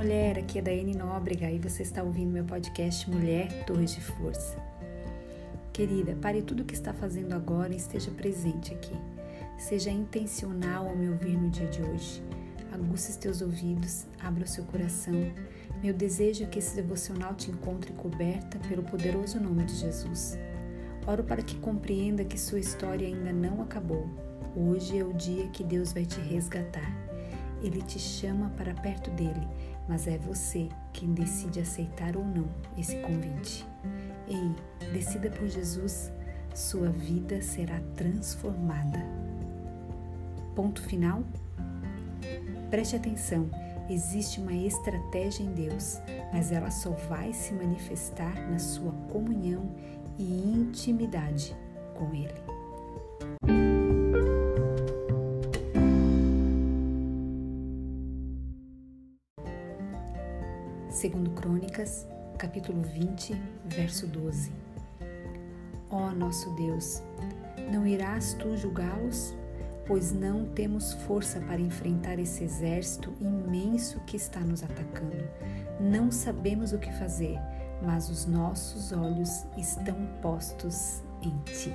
mulher, aqui é Daiane Nóbrega e você está ouvindo meu podcast Mulher Torres de Força. Querida, pare tudo o que está fazendo agora e esteja presente aqui. Seja intencional ao me ouvir no dia de hoje. Aguce os teus ouvidos, abra o seu coração. Meu desejo é que esse devocional te encontre coberta pelo poderoso nome de Jesus. Oro para que compreenda que sua história ainda não acabou. Hoje é o dia que Deus vai te resgatar. Ele te chama para perto dele, mas é você quem decide aceitar ou não esse convite. Ei, decida por Jesus, sua vida será transformada. Ponto final? Preste atenção, existe uma estratégia em Deus, mas ela só vai se manifestar na sua comunhão e intimidade com Ele. Segundo Crônicas, capítulo 20, verso 12. Ó oh, nosso Deus, não irás tu julgá-los? Pois não temos força para enfrentar esse exército imenso que está nos atacando. Não sabemos o que fazer, mas os nossos olhos estão postos em ti.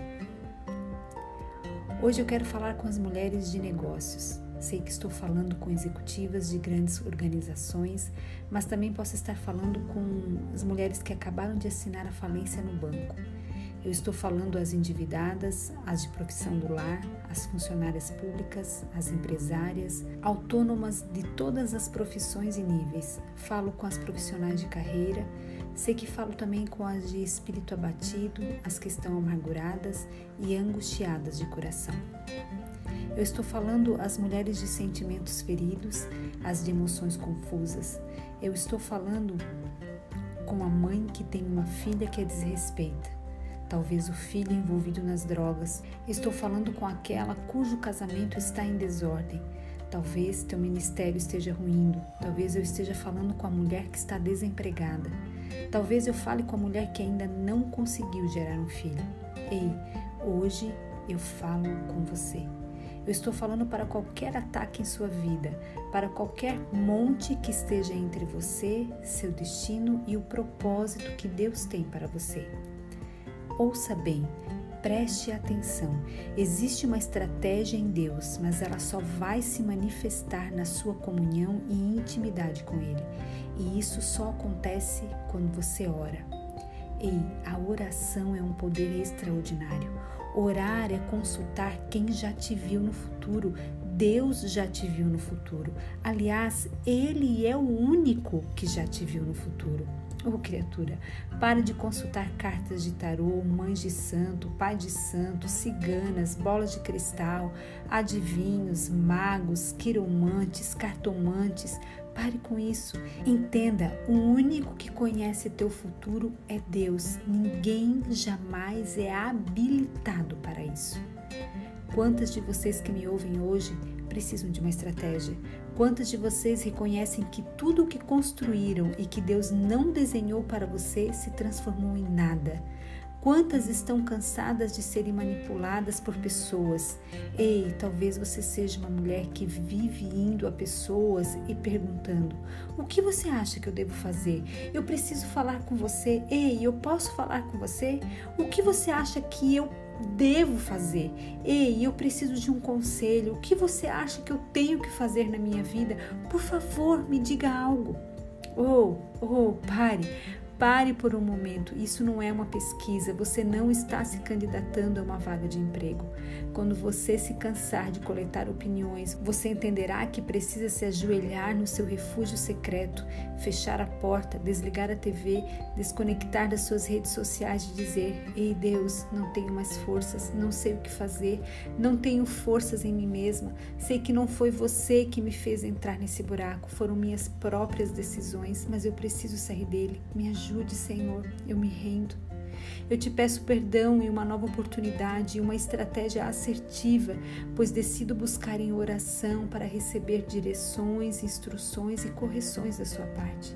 Hoje eu quero falar com as mulheres de negócios. Sei que estou falando com executivas de grandes organizações, mas também posso estar falando com as mulheres que acabaram de assinar a falência no banco. Eu estou falando às endividadas, às de profissão do lar, às funcionárias públicas, às empresárias, autônomas de todas as profissões e níveis. Falo com as profissionais de carreira, sei que falo também com as de espírito abatido, as que estão amarguradas e angustiadas de coração. Eu estou falando às mulheres de sentimentos feridos, às de emoções confusas. Eu estou falando com a mãe que tem uma filha que a desrespeita. Talvez o filho envolvido nas drogas. Estou falando com aquela cujo casamento está em desordem. Talvez teu ministério esteja ruindo. Talvez eu esteja falando com a mulher que está desempregada. Talvez eu fale com a mulher que ainda não conseguiu gerar um filho. Ei, hoje eu falo com você. Eu estou falando para qualquer ataque em sua vida, para qualquer monte que esteja entre você, seu destino e o propósito que Deus tem para você. Ouça bem, preste atenção. Existe uma estratégia em Deus, mas ela só vai se manifestar na sua comunhão e intimidade com Ele. E isso só acontece quando você ora. Ei, a oração é um poder extraordinário. Orar é consultar quem já te viu no futuro. Deus já te viu no futuro. Aliás, Ele é o único que já te viu no futuro. Oh, criatura, pare de consultar cartas de tarô, mães de santo, pai de santo, ciganas, bolas de cristal, adivinhos, magos, quiromantes, cartomantes. Pare com isso. Entenda, o único que conhece teu futuro é Deus. Ninguém jamais é habilitado para isso. Quantas de vocês que me ouvem hoje precisam de uma estratégia? Quantas de vocês reconhecem que tudo o que construíram e que Deus não desenhou para você se transformou em nada? Quantas estão cansadas de serem manipuladas por pessoas? Ei, talvez você seja uma mulher que vive indo a pessoas e perguntando: O que você acha que eu devo fazer? Eu preciso falar com você. Ei, eu posso falar com você? O que você acha que eu devo fazer? Ei, eu preciso de um conselho. O que você acha que eu tenho que fazer na minha vida? Por favor, me diga algo. Oh, oh, pare. Pare por um momento, isso não é uma pesquisa, você não está se candidatando a uma vaga de emprego. Quando você se cansar de coletar opiniões, você entenderá que precisa se ajoelhar no seu refúgio secreto, fechar a porta, desligar a TV, desconectar das suas redes sociais e dizer: Ei Deus, não tenho mais forças, não sei o que fazer, não tenho forças em mim mesma, sei que não foi você que me fez entrar nesse buraco, foram minhas próprias decisões, mas eu preciso sair dele. Me ajude ajude, Senhor, eu me rendo. Eu te peço perdão e uma nova oportunidade e uma estratégia assertiva, pois decido buscar em oração para receber direções, instruções e correções da sua parte.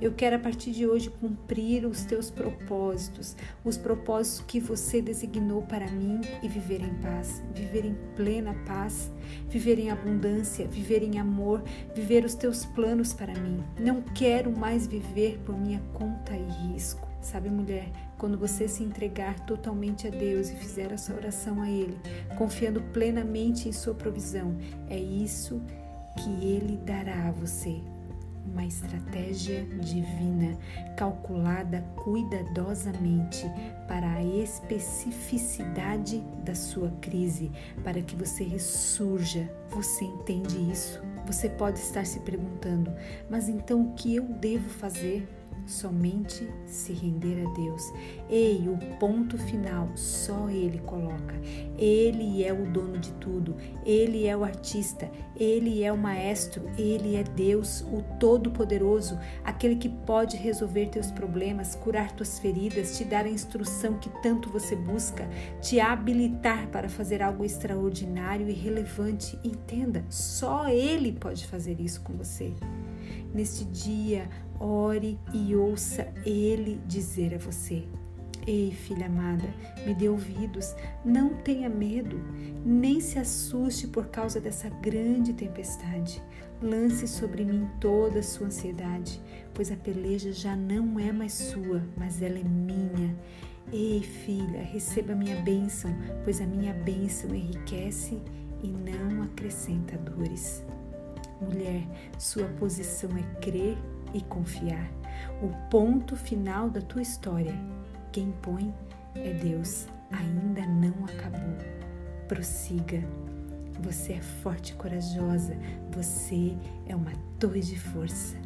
Eu quero a partir de hoje cumprir os teus propósitos, os propósitos que você designou para mim e viver em paz, viver em plena paz, viver em abundância, viver em amor, viver os teus planos para mim. Não quero mais viver por minha conta e risco. Sabe, mulher, quando você se entregar totalmente a Deus e fizer essa oração a Ele, confiando plenamente em Sua provisão, é isso que Ele dará a você uma estratégia divina, calculada cuidadosamente para a especificidade da sua crise, para que você ressurja. Você entende isso? Você pode estar se perguntando, mas então o que eu devo fazer? Somente se render a Deus. Ei, o ponto final só Ele coloca. Ele é o dono de tudo, Ele é o artista, Ele é o maestro, Ele é Deus, o Todo-Poderoso, aquele que pode resolver teus problemas, curar tuas feridas, te dar a instrução que tanto você busca, te habilitar para fazer algo extraordinário e relevante. Entenda, só Ele pode fazer isso com você. Neste dia, ore e ouça Ele dizer a você: Ei, filha amada, me dê ouvidos, não tenha medo, nem se assuste por causa dessa grande tempestade. Lance sobre mim toda a sua ansiedade, pois a peleja já não é mais sua, mas ela é minha. Ei, filha, receba minha bênção, pois a minha bênção enriquece e não acrescenta dores. Mulher, sua posição é crer e confiar. O ponto final da tua história, quem põe é Deus, ainda não acabou. Prossiga. Você é forte e corajosa, você é uma torre de força.